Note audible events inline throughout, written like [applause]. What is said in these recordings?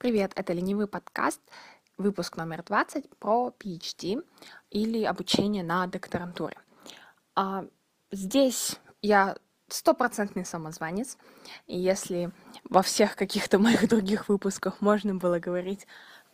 Привет, это ленивый подкаст, выпуск номер 20 про PhD или обучение на докторантуре. А, здесь я стопроцентный самозванец, и если во всех каких-то моих других выпусках можно было говорить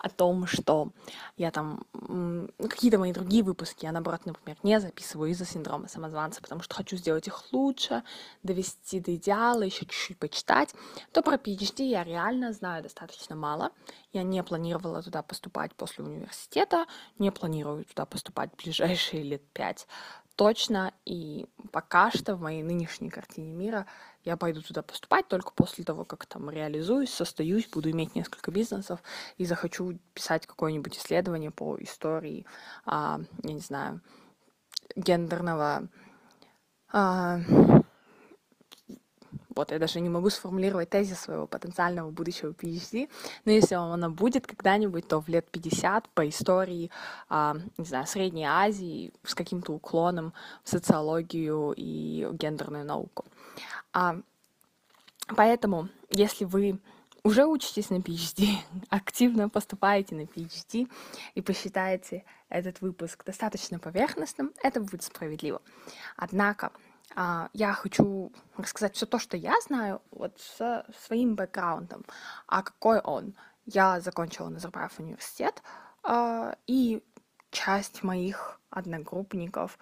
о том, что я там ну, какие-то мои другие выпуски я наоборот, например, не записываю из-за синдрома самозванца, потому что хочу сделать их лучше, довести до идеала, еще чуть-чуть почитать, то про PhD я реально знаю достаточно мало. Я не планировала туда поступать после университета, не планирую туда поступать в ближайшие лет пять точно, и пока что в моей нынешней картине мира я пойду туда поступать только после того, как там реализуюсь, состоюсь, буду иметь несколько бизнесов и захочу писать какое-нибудь исследование по истории, а, я не знаю, гендерного а, вот я даже не могу сформулировать тезис своего потенциального будущего PhD, но если оно будет когда-нибудь, то в лет 50 по истории, а, не знаю, Средней Азии с каким-то уклоном в социологию и гендерную науку. А, поэтому, если вы уже учитесь на PhD, [laughs] активно поступаете на PhD и посчитаете этот выпуск достаточно поверхностным, это будет справедливо. Однако, я хочу рассказать все то, что я знаю, вот со своим бэкграундом. А какой он? Я закончила Назарбаев университет, а, и часть моих одногруппников,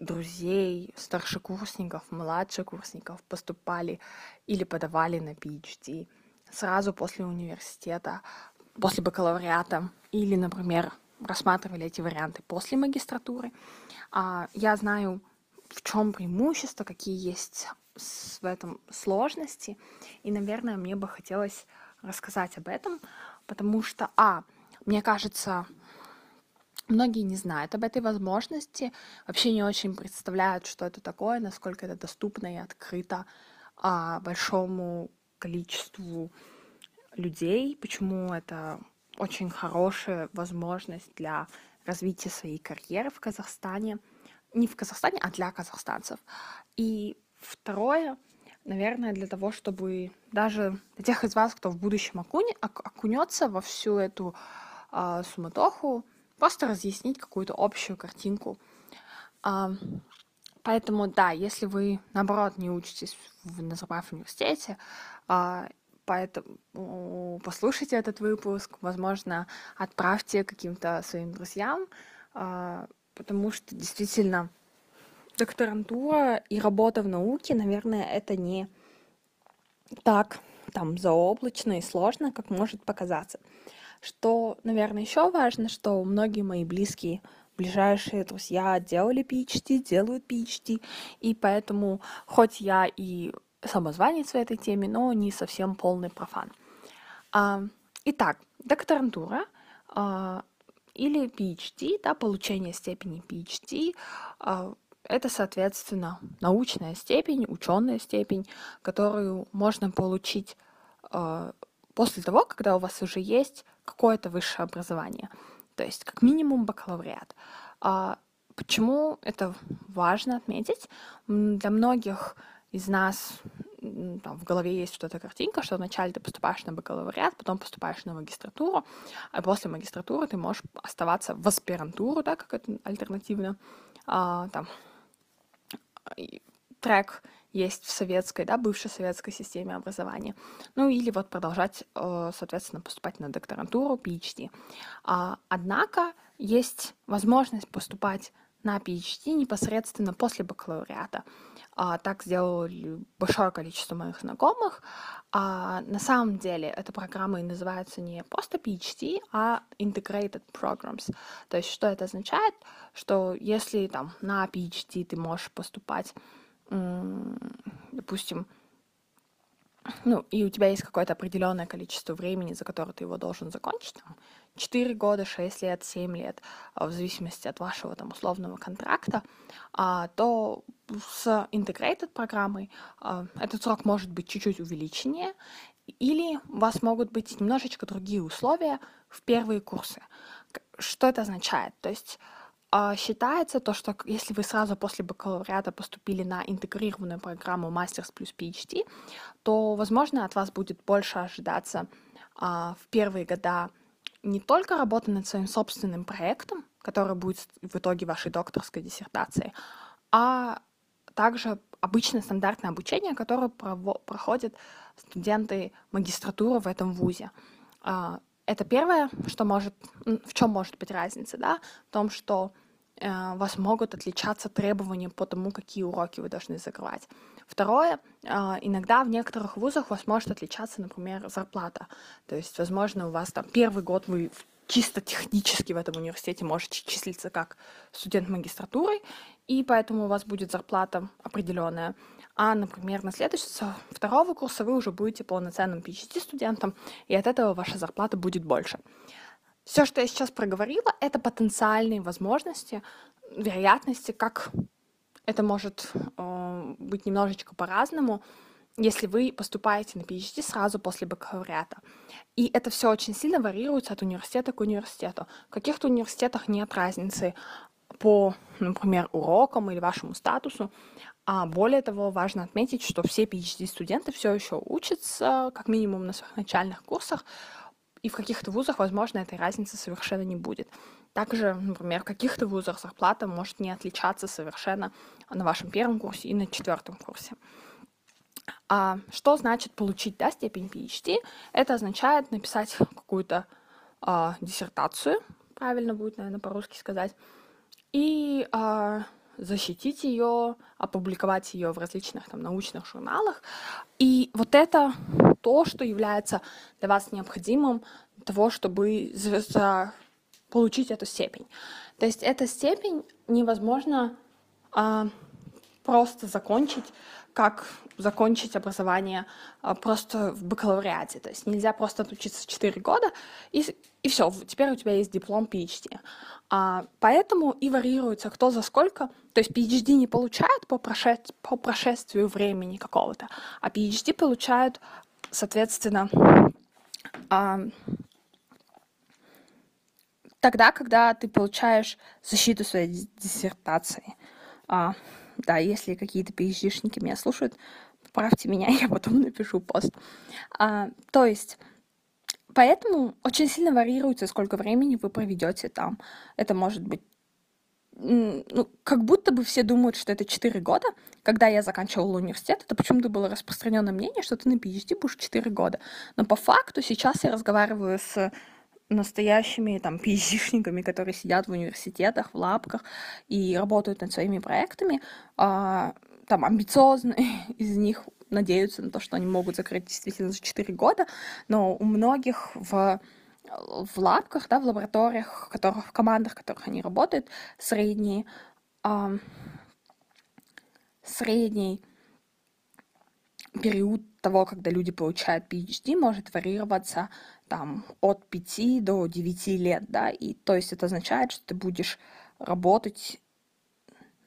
друзей, старшекурсников, младшекурсников поступали или подавали на PhD сразу после университета, после бакалавриата, или, например, рассматривали эти варианты после магистратуры. А, я знаю в чем преимущество, какие есть в этом сложности. И, наверное, мне бы хотелось рассказать об этом, потому что, а, мне кажется, многие не знают об этой возможности, вообще не очень представляют, что это такое, насколько это доступно и открыто а, большому количеству людей, почему это очень хорошая возможность для развития своей карьеры в Казахстане – не в Казахстане, а для казахстанцев. И второе, наверное, для того, чтобы даже для тех из вас, кто в будущем окуне, окунется во всю эту э, суматоху, просто разъяснить какую-то общую картинку. А, поэтому, да, если вы, наоборот, не учитесь в Назарбаев университете, а, поэтому послушайте этот выпуск, возможно, отправьте каким-то своим друзьям, а, потому что действительно докторантура и работа в науке, наверное, это не так там заоблачно и сложно, как может показаться. Что, наверное, еще важно, что многие мои близкие, ближайшие друзья делали PhD, делают PhD, и поэтому, хоть я и самозванец в этой теме, но не совсем полный профан. А, итак, докторантура а, или PhD, да, получение степени PhD, а, это, соответственно, научная степень, ученая степень, которую можно получить а, после того, когда у вас уже есть какое-то высшее образование, то есть как минимум бакалавриат. А, почему это важно отметить? Для многих из нас там, в голове есть что-то картинка, что вначале ты поступаешь на бакалавриат, потом поступаешь на магистратуру, а после магистратуры ты можешь оставаться в аспирантуру, да, как это альтернативно, а, там, трек есть в советской, да, бывшей советской системе образования. Ну или вот продолжать, э, соответственно, поступать на докторантуру, PhD. А, однако есть возможность поступать на PhD непосредственно после бакалавриата. А, так сделали большое количество моих знакомых. А, на самом деле эта программа и называется не просто PhD, а Integrated Programs. То есть что это означает? Что если там на PhD ты можешь поступать, допустим, ну, и у тебя есть какое-то определенное количество времени, за которое ты его должен закончить, 4 года, 6 лет, 7 лет, а, в зависимости от вашего там условного контракта, а, то с Integrated программой а, этот срок может быть чуть-чуть увеличеннее, или у вас могут быть немножечко другие условия в первые курсы. Что это означает? То есть считается то, что если вы сразу после бакалавриата поступили на интегрированную программу Masters плюс PhD, то, возможно, от вас будет больше ожидаться в первые года не только работа над своим собственным проектом, который будет в итоге вашей докторской диссертации, а также обычное стандартное обучение, которое проходят студенты магистратуры в этом вузе. А, это первое, что может, в чем может быть разница, да, в том, что э, вас могут отличаться требования по тому, какие уроки вы должны закрывать. Второе, а, иногда в некоторых вузах у вас может отличаться, например, зарплата. То есть, возможно, у вас там первый год вы чисто технически в этом университете можете числиться как студент магистратуры, и поэтому у вас будет зарплата определенная. А, например, на следующий, со второго курса вы уже будете полноценным PhD-студентом, и от этого ваша зарплата будет больше. Все, что я сейчас проговорила, это потенциальные возможности, вероятности, как это может э, быть немножечко по-разному, если вы поступаете на PhD сразу после бакалавриата. И это все очень сильно варьируется от университета к университету. В каких-то университетах нет разницы по, например, урокам или вашему статусу. А более того, важно отметить, что все PhD-студенты все еще учатся, как минимум на своих начальных курсах, и в каких-то вузах, возможно, этой разницы совершенно не будет. Также, например, в каких-то вузах зарплата может не отличаться совершенно на вашем первом курсе и на четвертом курсе. А что значит получить да, степень PhD? Это означает написать какую-то а, диссертацию, правильно будет, наверное, по-русски сказать, и а, защитить ее, опубликовать ее в различных там, научных журналах. И вот это то, что является для вас необходимым того, чтобы за получить эту степень. То есть эта степень невозможно а, просто закончить, как закончить образование а, просто в бакалавриате. То есть нельзя просто отучиться 4 года, и, и все, теперь у тебя есть диплом PhD. А, поэтому и варьируется кто за сколько. То есть PhD не получают по, прошед... по прошествию времени какого-то, а PhD получают, соответственно, а, тогда, когда ты получаешь защиту своей диссертации. А, да, если какие-то PhD-шники меня слушают, поправьте меня, [laughs] я потом напишу пост. А, то есть, поэтому очень сильно варьируется, сколько времени вы проведете там. Это может быть ну, как будто бы все думают, что это 4 года. Когда я заканчивала университет, это почему-то было распространенное мнение, что ты на PhD будешь 4 года. Но по факту сейчас я разговариваю с настоящими там [laughs] PhD-шниками, которые сидят в университетах, в лапках и работают над своими проектами, а, там амбициозные [laughs] из них надеются на то, что они могут закрыть действительно за 4 года, но у многих в в лабках, да, в лабораториях, в, которых, в командах, в которых они работают, средний, э, средний период того, когда люди получают PhD, может варьироваться там от 5 до 9 лет, да, и то есть это означает, что ты будешь работать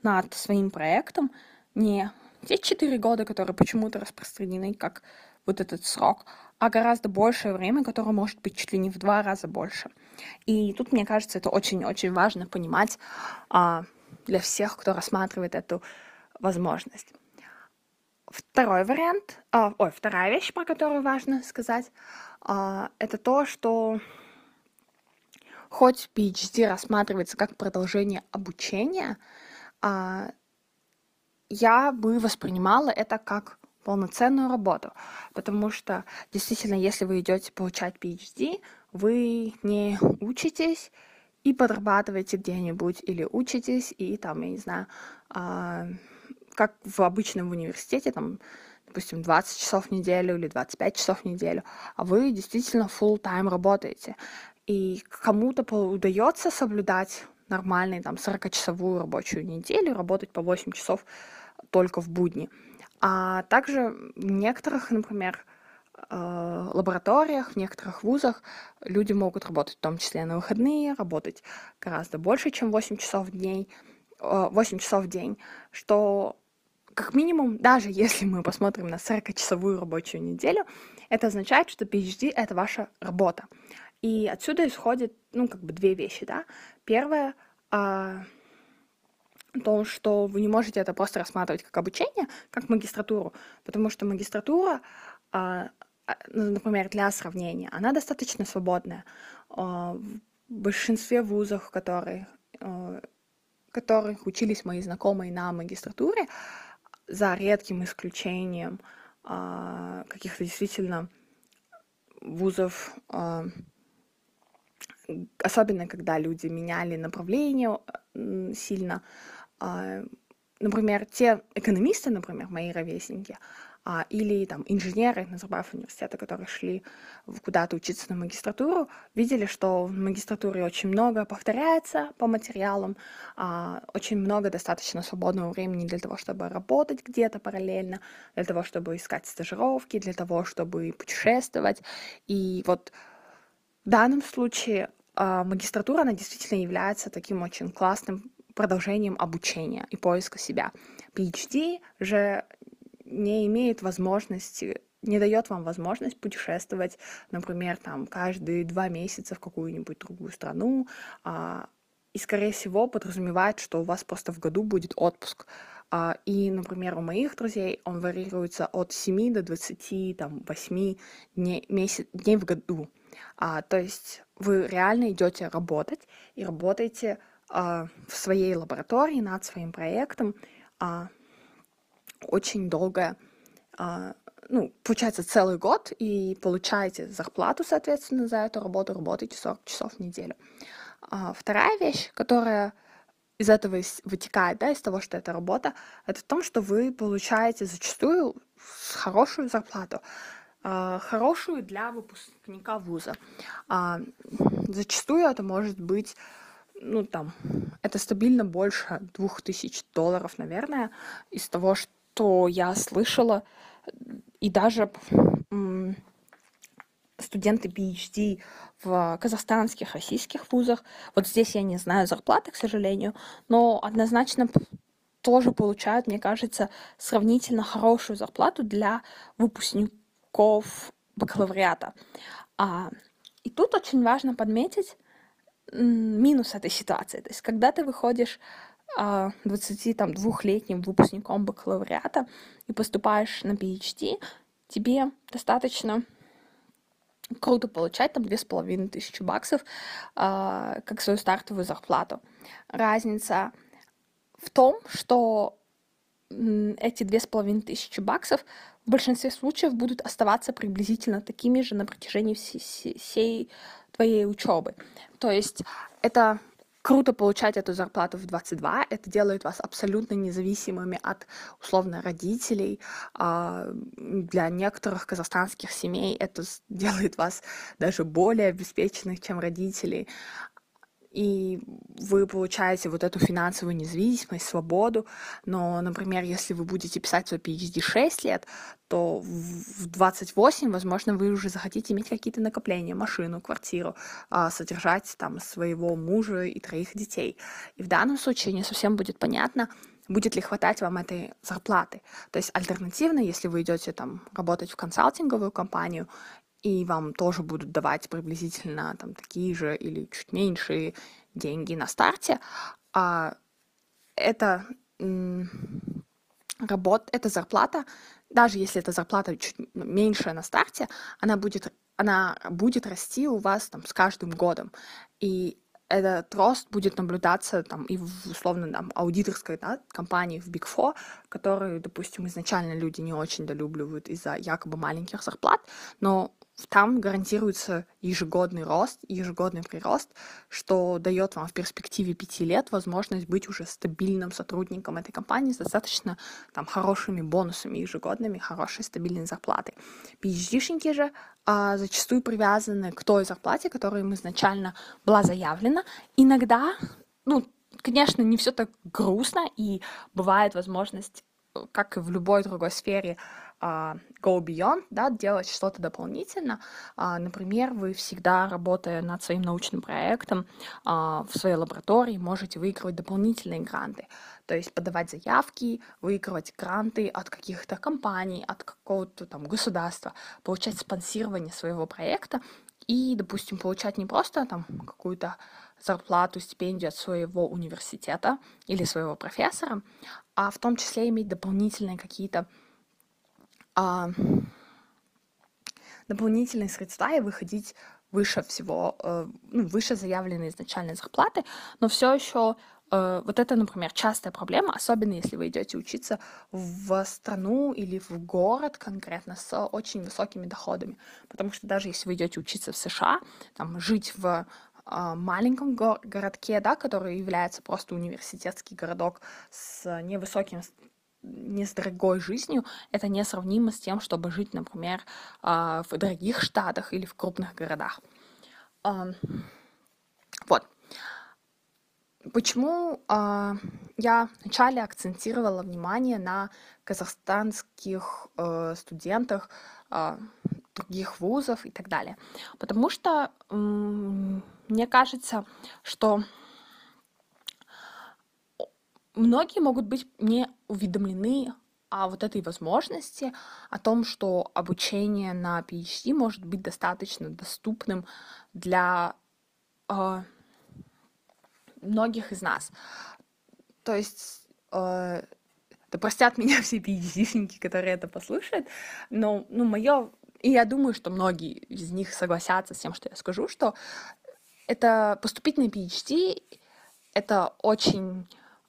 над своим проектом не те 4 года, которые почему-то распространены как вот этот срок, а гораздо большее время, которое может быть чуть ли не в два раза больше. И тут, мне кажется, это очень-очень важно понимать а, для всех, кто рассматривает эту возможность. Второй вариант, а, ой, вторая вещь, про которую важно сказать, это то, что хоть PhD рассматривается как продолжение обучения, а, я бы воспринимала это как полноценную работу, потому что действительно, если вы идете получать PhD, вы не учитесь и подрабатываете где-нибудь или учитесь и там, я не знаю, а, как в обычном университете, там, допустим, 20 часов в неделю или 25 часов в неделю, а вы действительно full time работаете. И кому-то удается соблюдать нормальный там 40-часовую рабочую неделю, работать по 8 часов только в будни. А также в некоторых, например, э, лабораториях, в некоторых вузах люди могут работать в том числе на выходные, работать гораздо больше, чем 8 часов в день, 8 часов в день, что как минимум, даже если мы посмотрим на 40-часовую рабочую неделю, это означает, что PhD — это ваша работа. И отсюда исходит, ну, как бы две вещи, да. Первое а, то, что вы не можете это просто рассматривать как обучение, как магистратуру, потому что магистратура а, а, ну, например, для сравнения, она достаточно свободная. А, в большинстве вузов, которые, а, которых учились мои знакомые на магистратуре, за редким исключением каких-то действительно вузов, особенно когда люди меняли направление сильно, например, те экономисты, например, мои ровесники, а, или там инженеры Назарбаев университета, которые шли куда-то учиться на магистратуру, видели, что в магистратуре очень много повторяется по материалам, а, очень много достаточно свободного времени для того, чтобы работать где-то параллельно, для того, чтобы искать стажировки, для того, чтобы путешествовать. И вот в данном случае а, магистратура, она действительно является таким очень классным продолжением обучения и поиска себя. PhD же не имеет возможности не дает вам возможность путешествовать, например, там каждые два месяца в какую-нибудь другую страну, а, и, скорее всего, подразумевает, что у вас просто в году будет отпуск. А, и, например, у моих друзей он варьируется от 7 до 20, там, 8 дней, месяц, дней в году. А, то есть вы реально идете работать и работаете а, в своей лаборатории над своим проектом а, очень долго, а, ну, получается целый год, и получаете зарплату, соответственно, за эту работу, работаете 40 часов в неделю. А, вторая вещь, которая из этого вытекает, да, из того, что это работа, это в том, что вы получаете зачастую хорошую зарплату, а, хорошую для выпускника вуза. Зачастую это может быть ну, там, это стабильно больше двух тысяч долларов, наверное, из того, что я слышала. И даже студенты PhD в казахстанских, российских вузах. Вот здесь я не знаю зарплаты, к сожалению, но однозначно тоже получают, мне кажется, сравнительно хорошую зарплату для выпускников бакалавриата. А, и тут очень важно подметить, минус этой ситуации. То есть, когда ты выходишь 22-летним а, выпускником бакалавриата и поступаешь на PhD, тебе достаточно круто получать там две с половиной тысячи баксов э, как свою стартовую зарплату. Разница в том, что эти две с половиной тысячи баксов в большинстве случаев будут оставаться приблизительно такими же на протяжении всей, всей твоей учебы. То есть это круто получать эту зарплату в 22, это делает вас абсолютно независимыми от, условно, родителей. А, для некоторых казахстанских семей это делает вас даже более обеспеченных, чем родители и вы получаете вот эту финансовую независимость, свободу, но, например, если вы будете писать свой PhD 6 лет, то в 28, возможно, вы уже захотите иметь какие-то накопления, машину, квартиру, а, содержать там своего мужа и троих детей. И в данном случае не совсем будет понятно, будет ли хватать вам этой зарплаты. То есть альтернативно, если вы идете там работать в консалтинговую компанию и вам тоже будут давать приблизительно там такие же или чуть меньшие деньги на старте, а это работа, эта зарплата, даже если эта зарплата чуть меньше на старте, она будет, она будет расти у вас там с каждым годом. И этот рост будет наблюдаться там и в условно там аудиторской да, компании в Big Four, которые, допустим, изначально люди не очень долюбливают из-за якобы маленьких зарплат, но там гарантируется ежегодный рост, ежегодный прирост, что дает вам в перспективе пяти лет возможность быть уже стабильным сотрудником этой компании с достаточно там, хорошими бонусами ежегодными, хорошей стабильной зарплатой. PhD-шники же а, зачастую привязаны к той зарплате, которая им изначально была заявлена. Иногда, ну, конечно, не все так грустно, и бывает возможность, как и в любой другой сфере, go beyond, да, делать что-то дополнительно. А, например, вы всегда, работая над своим научным проектом а, в своей лаборатории, можете выигрывать дополнительные гранты. То есть подавать заявки, выигрывать гранты от каких-то компаний, от какого-то там государства, получать спонсирование своего проекта и, допустим, получать не просто там какую-то зарплату, стипендию от своего университета или своего профессора, а в том числе иметь дополнительные какие-то а, дополнительные средства и выходить выше всего, э, ну, выше заявленной изначальной зарплаты, но все еще э, вот это, например, частая проблема, особенно если вы идете учиться в страну или в город конкретно с очень высокими доходами. Потому что даже если вы идете учиться в США, там, жить в а, маленьком го- городке, да, который является просто университетский городок с невысоким не с дорогой жизнью, это несравнимо с тем, чтобы жить, например, а, в дорогих штатах или в крупных городах. Вот. Почему а, я вначале акцентировала внимание на казахстанских э, студентах других вузов и так далее? Потому что мне кажется, что многие могут быть не уведомлены о вот этой возможности, о том, что обучение на PhD может быть достаточно доступным для э, многих из нас. То есть, э, да простят [laughs] меня все PhD-шники, которые это послушают, но ну, мое и я думаю, что многие из них согласятся с тем, что я скажу, что это поступить на PhD — это очень...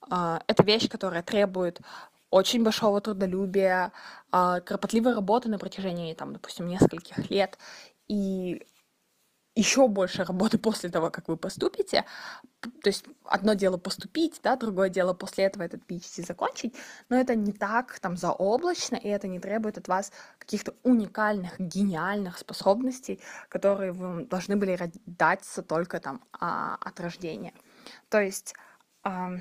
Uh, это вещь, которая требует очень большого трудолюбия, uh, кропотливой работы на протяжении, там, допустим, нескольких лет. И еще больше работы [laughs] после того, как вы поступите. То есть одно дело поступить, да, другое дело после этого этот PhD закончить, но это не так там заоблачно, и это не требует от вас каких-то уникальных, гениальных способностей, которые вы должны были даться только там а, от рождения. То есть а,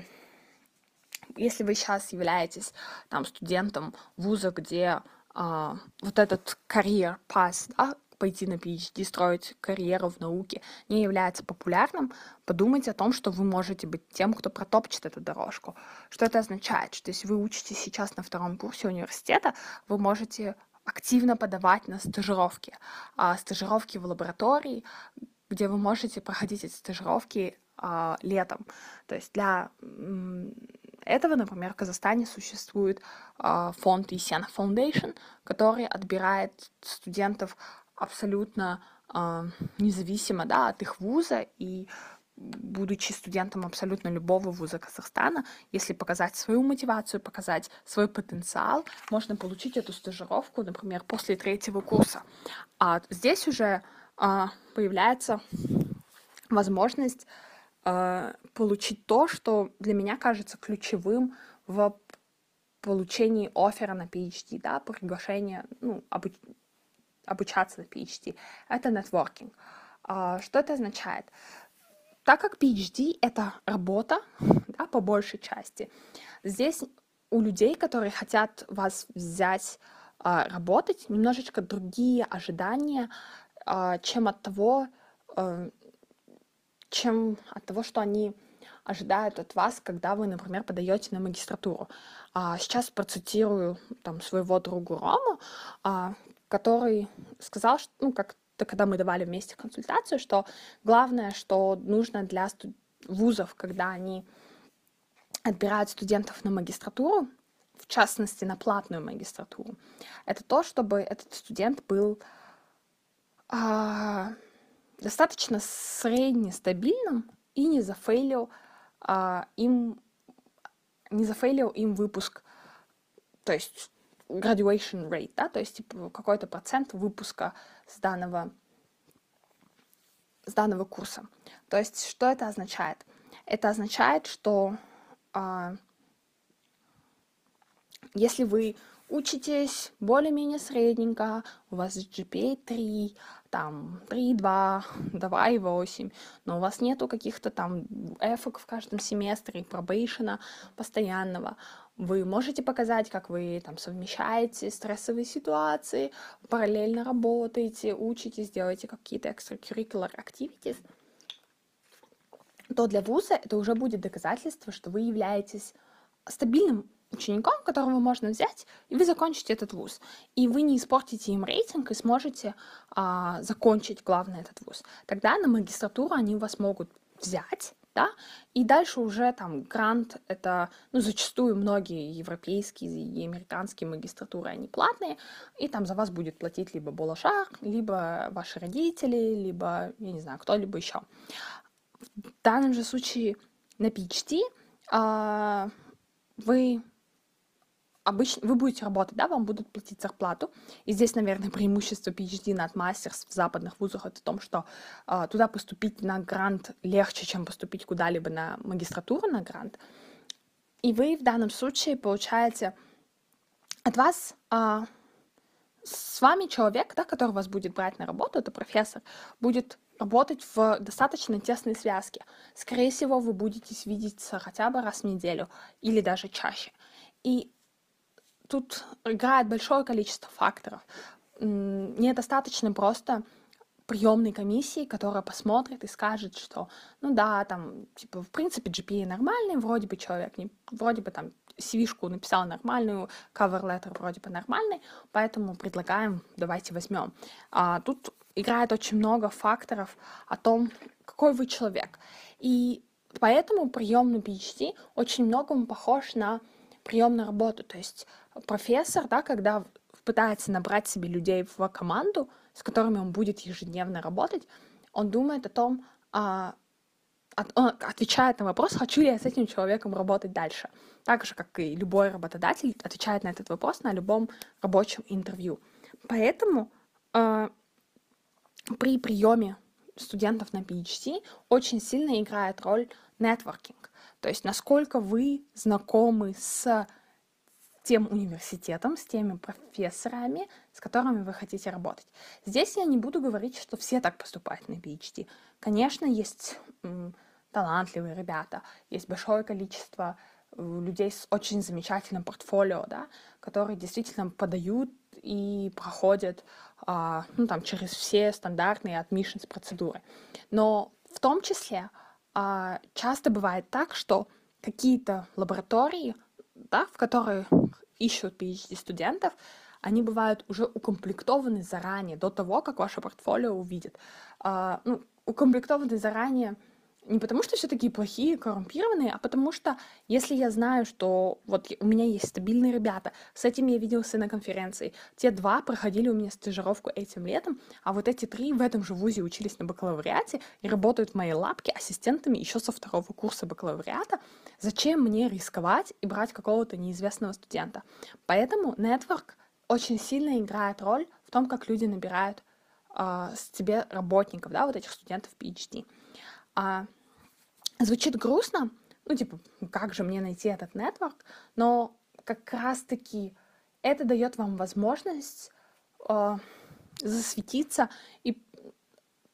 если вы сейчас являетесь там студентом вуза, где а, вот этот карьер пас, да, пойти на PhD, строить карьеру в науке не является популярным, подумайте о том, что вы можете быть тем, кто протопчет эту дорожку. Что это означает? Что если вы учитесь сейчас на втором курсе университета, вы можете активно подавать на стажировки. А стажировки в лаборатории, где вы можете проходить эти стажировки а, летом. То есть для этого, например, в Казахстане существует а, фонд Есена Foundation, который отбирает студентов абсолютно э, независимо да, от их вуза и будучи студентом абсолютно любого вуза Казахстана, если показать свою мотивацию, показать свой потенциал, можно получить эту стажировку, например, после третьего курса. А здесь уже а, появляется возможность а, получить то, что для меня кажется ключевым в получении оффера на PhD, да, приглашение, ну, обуч обучаться на PhD, это нетворкинг. А, что это означает? Так как PhD — это работа, [laughs] да, по большей части, здесь у людей, которые хотят вас взять а, работать, немножечко другие ожидания, а, чем от того, чем от того, что они ожидают от вас, когда вы, например, подаете на магистратуру. сейчас процитирую там своего друга Рому, который сказал, что, ну, как то когда мы давали вместе консультацию, что главное, что нужно для студ... вузов, когда они отбирают студентов на магистратуру, в частности, на платную магистратуру, это то, чтобы этот студент был а, достаточно среднестабильным и не зафейлил а, им не зафейлил им выпуск. То есть graduation rate, да, то есть типа, какой-то процент выпуска с данного, с данного курса. То есть что это означает? Это означает, что а, если вы учитесь более-менее средненько, у вас GPA 3, там 3,2, 2,8, но у вас нету каких-то там эфок в каждом семестре, пробейшена постоянного, вы можете показать, как вы там совмещаете стрессовые ситуации, параллельно работаете, учитесь, делаете какие-то extracurricular activities, то для вуза это уже будет доказательство, что вы являетесь стабильным учеником, которого можно взять, и вы закончите этот вуз. И вы не испортите им рейтинг и сможете а, закончить, главное, этот вуз. Тогда на магистратуру они вас могут взять, да, и дальше уже там грант, это, ну, зачастую многие европейские и американские магистратуры, они платные, и там за вас будет платить либо Болошар, либо ваши родители, либо, я не знаю, кто-либо еще. В данном же случае на PhD а, вы обычно вы будете работать, да, вам будут платить зарплату. И здесь, наверное, преимущество PhD над мастерс в западных вузах это в том, что э, туда поступить на грант легче, чем поступить куда-либо на магистратуру на грант. И вы в данном случае получаете от вас э, с вами человек, да, который вас будет брать на работу, это профессор, будет работать в достаточно тесной связке. Скорее всего, вы будете видеться хотя бы раз в неделю или даже чаще. И тут играет большое количество факторов. Недостаточно просто приемной комиссии, которая посмотрит и скажет, что, ну да, там, типа, в принципе, GPA нормальный, вроде бы человек, не, вроде бы там CV-шку написал нормальную, cover letter вроде бы нормальный, поэтому предлагаем, давайте возьмем. А, тут играет очень много факторов о том, какой вы человек. И поэтому прием на PhD очень многому похож на прием на работу. То есть профессор, да, когда пытается набрать себе людей в команду, с которыми он будет ежедневно работать, он думает о том, а, он отвечает на вопрос, хочу ли я с этим человеком работать дальше. Так же, как и любой работодатель отвечает на этот вопрос на любом рабочем интервью. Поэтому э, при приеме студентов на PhD очень сильно играет роль нетворкинг. То есть насколько вы знакомы с тем университетом, с теми профессорами, с которыми вы хотите работать. Здесь я не буду говорить, что все так поступают на PhD. Конечно, есть талантливые ребята, есть большое количество э, людей с очень замечательным портфолио, да, которые действительно подают и проходят а, ну, там, через все стандартные admissions процедуры. Но в том числе а, часто бывает так, что какие-то лаборатории, да, в которые ищут PhD-студентов, они бывают уже укомплектованы заранее, до того, как ваше портфолио увидят. А, ну, укомплектованы заранее не потому, что все такие плохие, коррумпированные, а потому что если я знаю, что вот у меня есть стабильные ребята, с этим я виделся на конференции, те два проходили у меня стажировку этим летом, а вот эти три в этом же вузе учились на бакалавриате и работают в моей лапке ассистентами еще со второго курса бакалавриата, зачем мне рисковать и брать какого-то неизвестного студента? Поэтому нетворк очень сильно играет роль в том, как люди набирают э, с тебе работников, да, вот этих студентов PhD. А, звучит грустно, ну, типа, как же мне найти этот нетворк, но как раз-таки это дает вам возможность э, засветиться и,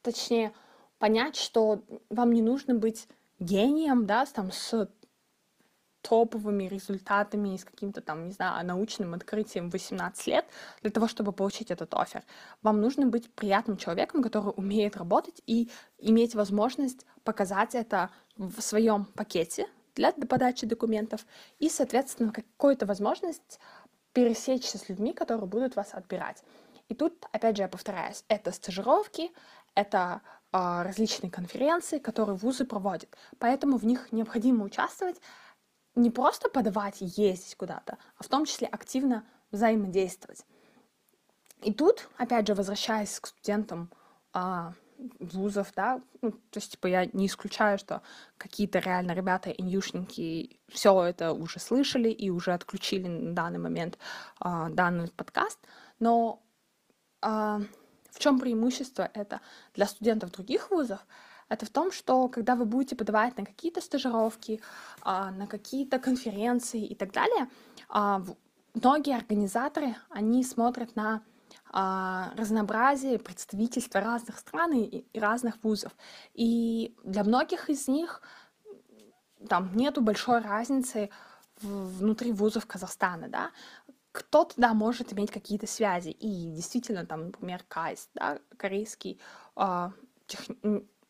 точнее, понять, что вам не нужно быть гением, да, там, с топовыми результатами и с каким-то там, не знаю, научным открытием 18 лет для того, чтобы получить этот офер. Вам нужно быть приятным человеком, который умеет работать и иметь возможность показать это в своем пакете для подачи документов и, соответственно, какую-то возможность пересечься с людьми, которые будут вас отбирать. И тут, опять же, я повторяюсь, это стажировки, это э, различные конференции, которые вузы проводят. Поэтому в них необходимо участвовать, не просто подавать ездить куда-то, а в том числе активно взаимодействовать. И тут, опять же, возвращаясь к студентам а, вузов, да, ну, то есть, типа, я не исключаю, что какие-то реально ребята, иньюшники, все это уже слышали и уже отключили на данный момент а, данный подкаст, но а, в чем преимущество это для студентов других вузов? Это в том, что когда вы будете подавать на какие-то стажировки, а, на какие-то конференции и так далее, а, многие организаторы, они смотрят на а, разнообразие представительства разных стран и разных вузов. И для многих из них там нету большой разницы внутри вузов Казахстана, да, кто-то, может иметь какие-то связи, и действительно, там, например, КАИС, да, корейский э, тех,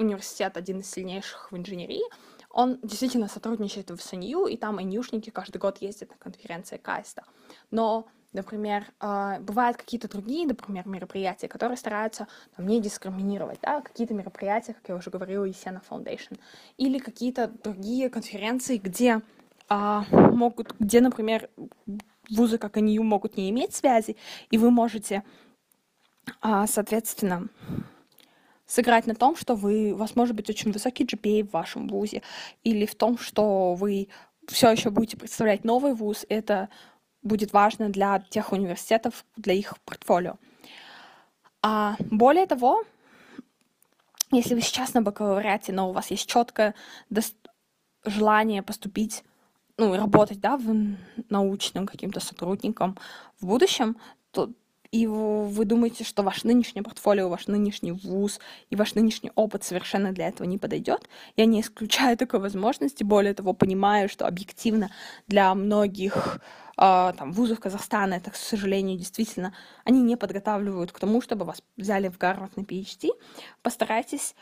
университет один из сильнейших в инженерии, он действительно сотрудничает в СНЮ, и там инюшники каждый год ездят на конференции КАИСТа. Но Например, э, бывают какие-то другие, например, мероприятия, которые стараются там, не дискриминировать, да, какие-то мероприятия, как я уже говорила, Есена Foundation, или какие-то другие конференции, где э, могут, где, например, вузы, как НИУ, могут не иметь связи, и вы можете, э, соответственно, сыграть на том, что вы, у вас может быть очень высокий GPA в вашем вузе, или в том, что вы все еще будете представлять новый вуз, это будет важно для тех университетов, для их портфолио. А более того, если вы сейчас на бакалавриате, но у вас есть четкое желание поступить, ну, работать, да, в научным каким-то сотрудником в будущем, то и вы думаете, что ваш нынешний портфолио, ваш нынешний вуз и ваш нынешний опыт совершенно для этого не подойдет, я не исключаю такой возможности, более того, понимаю, что объективно для многих э, там, вузов Казахстана, это, к сожалению, действительно, они не подготавливают к тому, чтобы вас взяли в Гарвард на PhD. Постарайтесь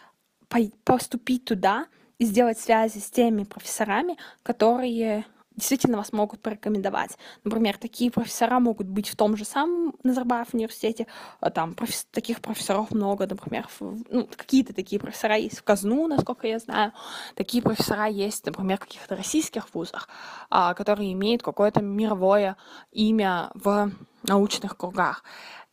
поступить туда и сделать связи с теми профессорами, которые действительно вас могут порекомендовать. Например, такие профессора могут быть в том же самом Назарбаев университете, а там профес... таких профессоров много, например, в... ну, какие-то такие профессора есть в Казну, насколько я знаю, такие профессора есть, например, в каких-то российских вузах, а, которые имеют какое-то мировое имя в научных кругах.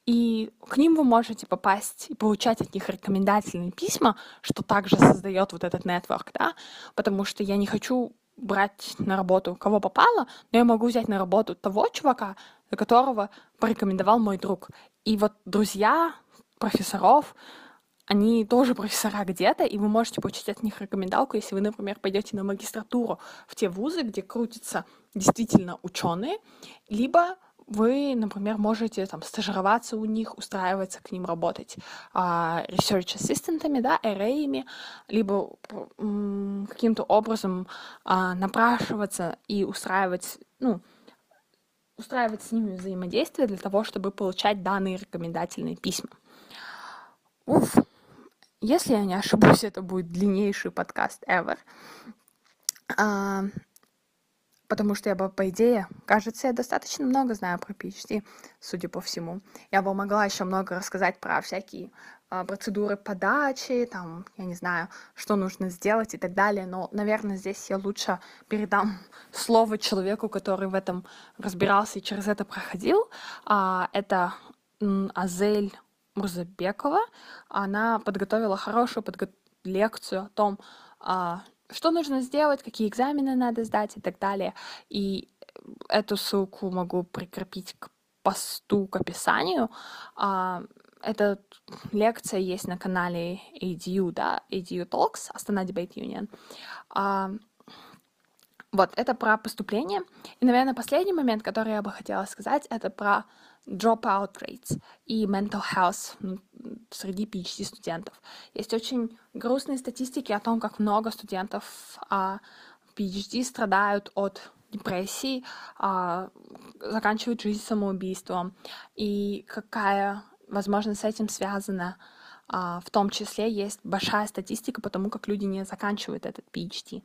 И к ним вы можете попасть и получать от них рекомендательные письма, что также создает вот этот нетворк, да, потому что я не хочу брать на работу кого попало, но я могу взять на работу того чувака, которого порекомендовал мой друг. И вот друзья профессоров, они тоже профессора где-то, и вы можете получить от них рекомендалку, если вы, например, пойдете на магистратуру в те вузы, где крутятся действительно ученые, либо вы, например, можете там стажироваться у них, устраиваться к ним работать а, research ассистентами, да, RA-ами, либо каким-то образом а, напрашиваться и устраивать, ну, устраивать с ними взаимодействие для того, чтобы получать данные рекомендательные письма. Уф. Если я не ошибусь, это будет длиннейший подкаст ever. А, потому что я бы, по идее, кажется, я достаточно много знаю про PhD, судя по всему. Я бы могла еще много рассказать про всякие э, процедуры подачи, там, я не знаю, что нужно сделать и так далее, но, наверное, здесь я лучше передам [laughs] слово человеку, который в этом разбирался и через это проходил. А, это Азель Мурзабекова. Она подготовила хорошую подго... лекцию о том, а, что нужно сделать, какие экзамены надо сдать и так далее. И эту ссылку могу прикрепить к посту, к описанию. А, эта лекция есть на канале ADU, да, ADU Talks, Астана Debate Union. А, вот, это про поступление. И, наверное, последний момент, который я бы хотела сказать, это про dropout rates и mental health среди PhD-студентов. Есть очень грустные статистики о том, как много студентов а, PhD страдают от депрессии, а, заканчивают жизнь самоубийством, и какая, возможно, с этим связана а, в том числе есть большая статистика по тому, как люди не заканчивают этот PhD.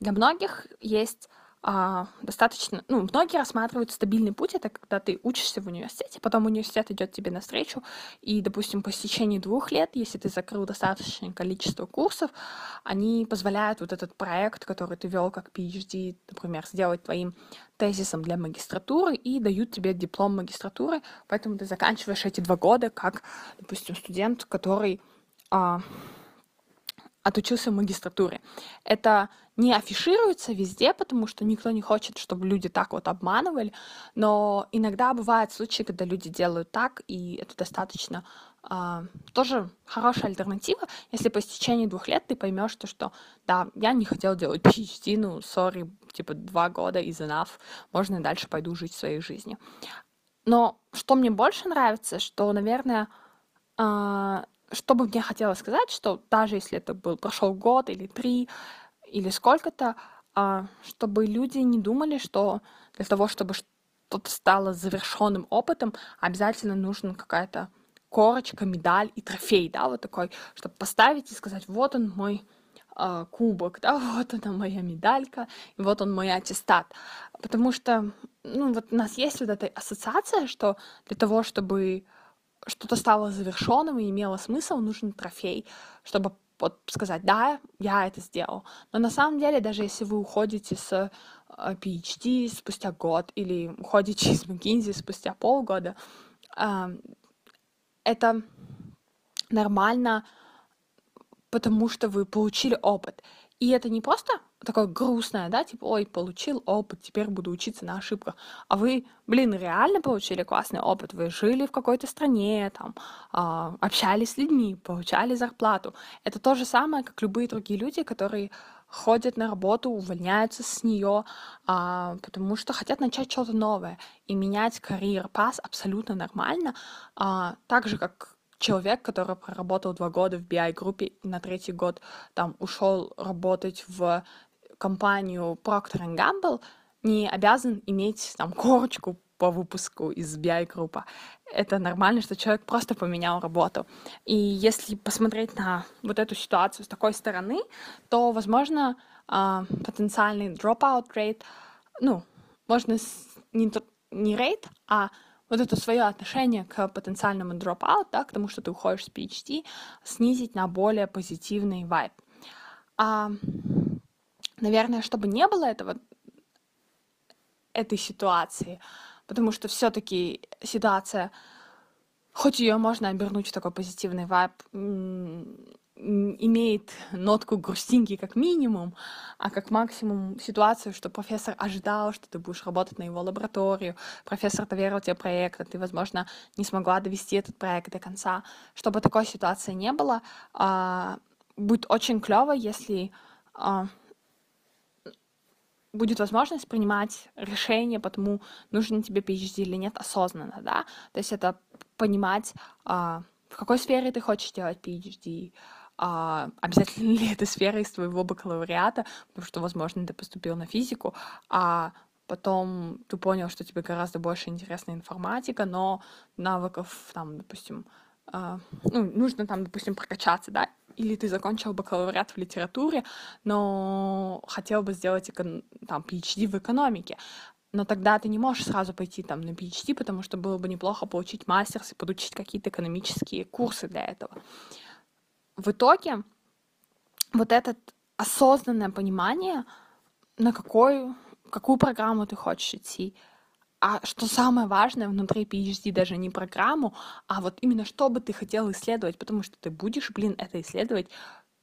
Для многих есть а, достаточно, ну, многие рассматривают стабильный путь, это когда ты учишься в университете, потом университет идет тебе навстречу, и, допустим, по истечении двух лет, если ты закрыл достаточное количество курсов, они позволяют вот этот проект, который ты вел как PhD, например, сделать твоим тезисом для магистратуры и дают тебе диплом магистратуры, поэтому ты заканчиваешь эти два года как, допустим, студент, который а, отучился в магистратуре. Это не афишируется везде, потому что никто не хочет, чтобы люди так вот обманывали, но иногда бывают случаи, когда люди делают так, и это достаточно э, тоже хорошая альтернатива, если по истечении двух лет ты поймешь, что, что да, я не хотел делать PhD, ну, сори, типа два года is enough, можно и дальше пойду жить своей жизнью. Но что мне больше нравится, что, наверное, э, что бы мне хотелось сказать, что даже если это был прошел год или три или сколько-то, а, чтобы люди не думали, что для того, чтобы что-то стало завершенным опытом, обязательно нужна какая-то корочка, медаль и трофей, да, вот такой, чтобы поставить и сказать, вот он мой э, кубок, да, [laughs] вот она моя медалька, и вот он мой аттестат. Потому что, ну, вот у нас есть вот эта ассоциация, что для того, чтобы что-то стало завершенным и имело смысл, нужен трофей, чтобы вот сказать, да, я это сделал. Но на самом деле, даже если вы уходите с PhD спустя год или уходите [laughs] из McKinsey спустя полгода, это нормально, потому что вы получили опыт. И это не просто такое грустное, да, типа, ой, получил опыт, теперь буду учиться на ошибках. А вы, блин, реально получили классный опыт. Вы жили в какой-то стране, там, э, общались с людьми, получали зарплату. Это то же самое, как любые другие люди, которые ходят на работу, увольняются с нее, а, потому что хотят начать что-то новое. И менять карьер пас абсолютно нормально. А, так же, как человек, который проработал два года в BI-группе на третий год там ушел работать в компанию Procter Gamble, не обязан иметь там корочку по выпуску из BI-группа. Это нормально, что человек просто поменял работу. И если посмотреть на вот эту ситуацию с такой стороны, то, возможно, э, потенциальный dropout rate, ну, можно не, не rate, а вот это свое отношение к потенциальному dropout, да, к тому, что ты уходишь с PhD, снизить на более позитивный вайб. А, наверное, чтобы не было этого, этой ситуации, потому что все-таки ситуация, хоть ее можно обернуть в такой позитивный вайб, имеет нотку грустинки как минимум, а как максимум ситуацию, что профессор ожидал, что ты будешь работать на его лабораторию, профессор доверил тебе проект, а ты, возможно, не смогла довести этот проект до конца. Чтобы такой ситуации не было, а, будет очень клево, если а, будет возможность принимать решение по тому, нужен тебе PhD или нет, осознанно, да, то есть это понимать, а, в какой сфере ты хочешь делать PhD, а, обязательно ли эта сфера из твоего бакалавриата, потому что, возможно, ты поступил на физику, а потом ты понял, что тебе гораздо больше интересна информатика, но навыков, там, допустим, а, ну, нужно там, допустим, прокачаться, да, или ты закончил бакалавриат в литературе, но хотел бы сделать там PhD в экономике, но тогда ты не можешь сразу пойти там на PhD, потому что было бы неплохо получить мастерс и подучить какие-то экономические курсы для этого. В итоге вот это осознанное понимание, на какую, какую программу ты хочешь идти, а что самое важное внутри PhD даже не программу, а вот именно что бы ты хотел исследовать, потому что ты будешь, блин, это исследовать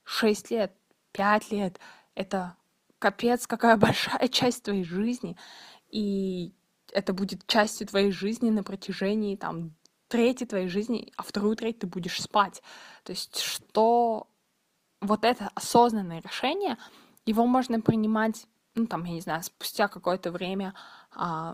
6 лет, 5 лет. Это капец, какая [laughs] большая часть твоей жизни. И это будет частью твоей жизни на протяжении там трети твоей жизни, а вторую треть ты будешь спать. То есть что вот это осознанное решение, его можно принимать ну, там, я не знаю, спустя какое-то время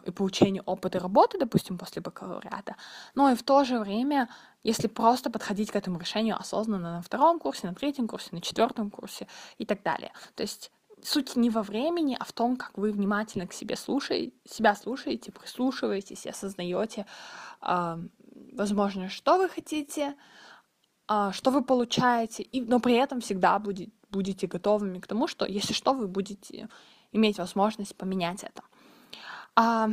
и получение опыта работы, допустим, после бакалавриата. Но и в то же время, если просто подходить к этому решению осознанно на втором курсе, на третьем курсе, на четвертом курсе и так далее. То есть суть не во времени, а в том, как вы внимательно к себе слушаете, себя слушаете, прислушиваетесь и осознаете, а, возможно, что вы хотите, а, что вы получаете, и, но при этом всегда будет, будете готовыми к тому, что, если что, вы будете иметь возможность поменять это. А,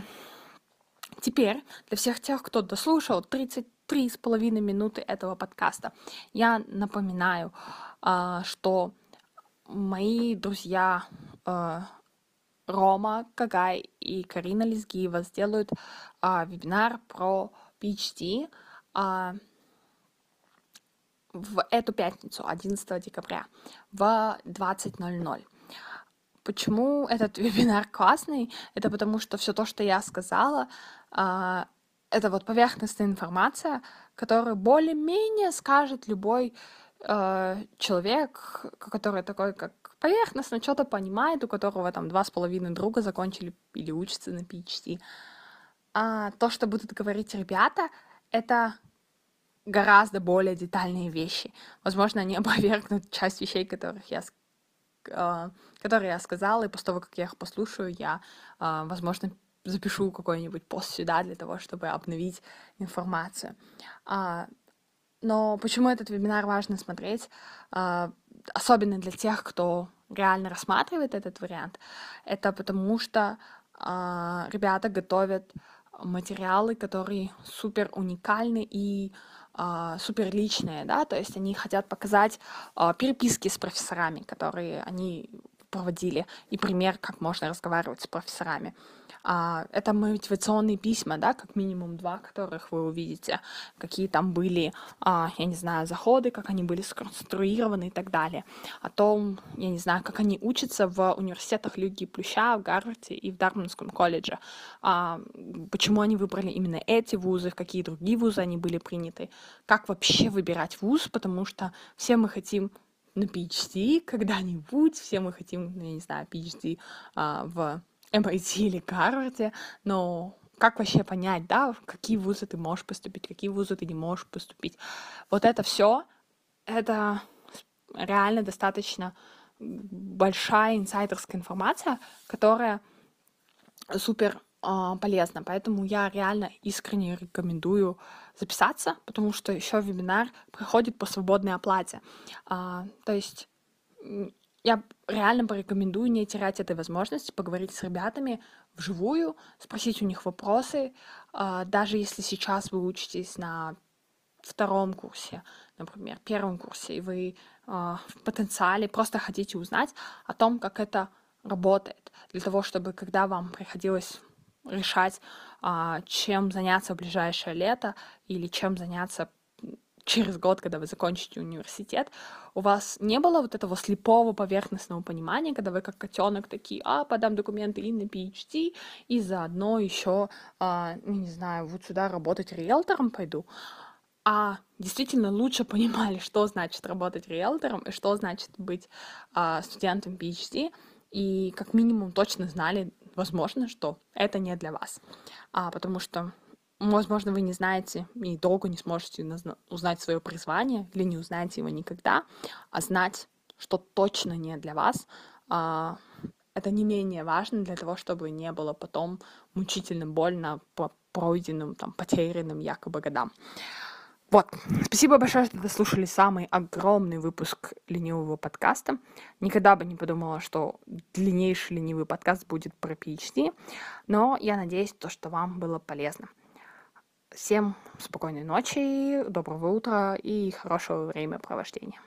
теперь для всех тех, кто дослушал 33 с половиной минуты этого подкаста, я напоминаю, а, что мои друзья а, Рома Кагай и Карина Лизгиева сделают а, вебинар про PhD в эту пятницу, 11 декабря, в 20.00. Почему этот [laughs] вебинар классный? Это потому что все то, что я сказала, а, это вот поверхностная информация, которую более-менее скажет любой э, человек, который такой, как поверхностно что-то понимает, у которого там два с половиной друга закончили или учатся на PhD. А то, что будут говорить ребята, это гораздо более детальные вещи. Возможно, они [laughs] опровергнут часть вещей, которых я которые я сказала, и после того, как я их послушаю, я, а, возможно, запишу какой-нибудь пост сюда для того, чтобы обновить информацию. А, но почему этот вебинар важно смотреть? особенно для тех, кто реально рассматривает этот вариант, это потому что ребята готовят материалы, которые супер уникальны и э, супер личные, да, то есть они хотят показать э, переписки с профессорами, которые они проводили, и пример, как можно разговаривать с профессорами. А, это мотивационные письма, да, как минимум два, которых вы увидите, какие там были, а, я не знаю, заходы, как они были сконструированы и так далее. О том, я не знаю, как они учатся в университетах Люги Плюща, в Гарварде и в Дарманском колледже. А, почему они выбрали именно эти вузы, в какие другие вузы они были приняты, как вообще выбирать вуз, потому что все мы хотим на PhD когда-нибудь, все мы хотим, ну, я не знаю, PhD а, в [laughs] MIT или Гарварде, но как вообще понять, да, в какие вузы ты можешь поступить, какие вузы ты не можешь поступить. Вот это все, это реально достаточно большая инсайдерская информация, которая супер э, полезна. Поэтому я реально искренне рекомендую записаться, потому что еще вебинар проходит по свободной оплате. А, то есть я реально порекомендую не терять этой возможности поговорить с ребятами вживую, спросить у них вопросы, а, даже если сейчас вы учитесь на втором курсе, например, первом курсе, и вы а, в потенциале просто хотите узнать о том, как это работает, для того, чтобы когда вам приходилось решать, а, чем заняться в ближайшее лето или чем заняться через год, когда вы закончите университет, у вас не было вот этого слепого поверхностного понимания, когда вы как котенок такие, а, подам документы и на PhD, и заодно еще, а, ну, не знаю, вот сюда работать риэлтором пойду. А действительно лучше понимали, что значит работать риэлтором и что значит быть а, студентом PhD, и как минимум точно знали, возможно, что это не для вас. А, потому что Возможно, вы не знаете и долго не сможете узнать свое призвание или не узнаете его никогда, а знать, что точно не для вас, а, это не менее важно для того, чтобы не было потом мучительно больно по пройденным, там, потерянным якобы годам. Вот, спасибо большое, что дослушали самый огромный выпуск ленивого подкаста. Никогда бы не подумала, что длиннейший ленивый подкаст будет про PhD, но я надеюсь, то, что вам было полезно. Всем спокойной ночи, доброго утра и хорошего времяпровождения.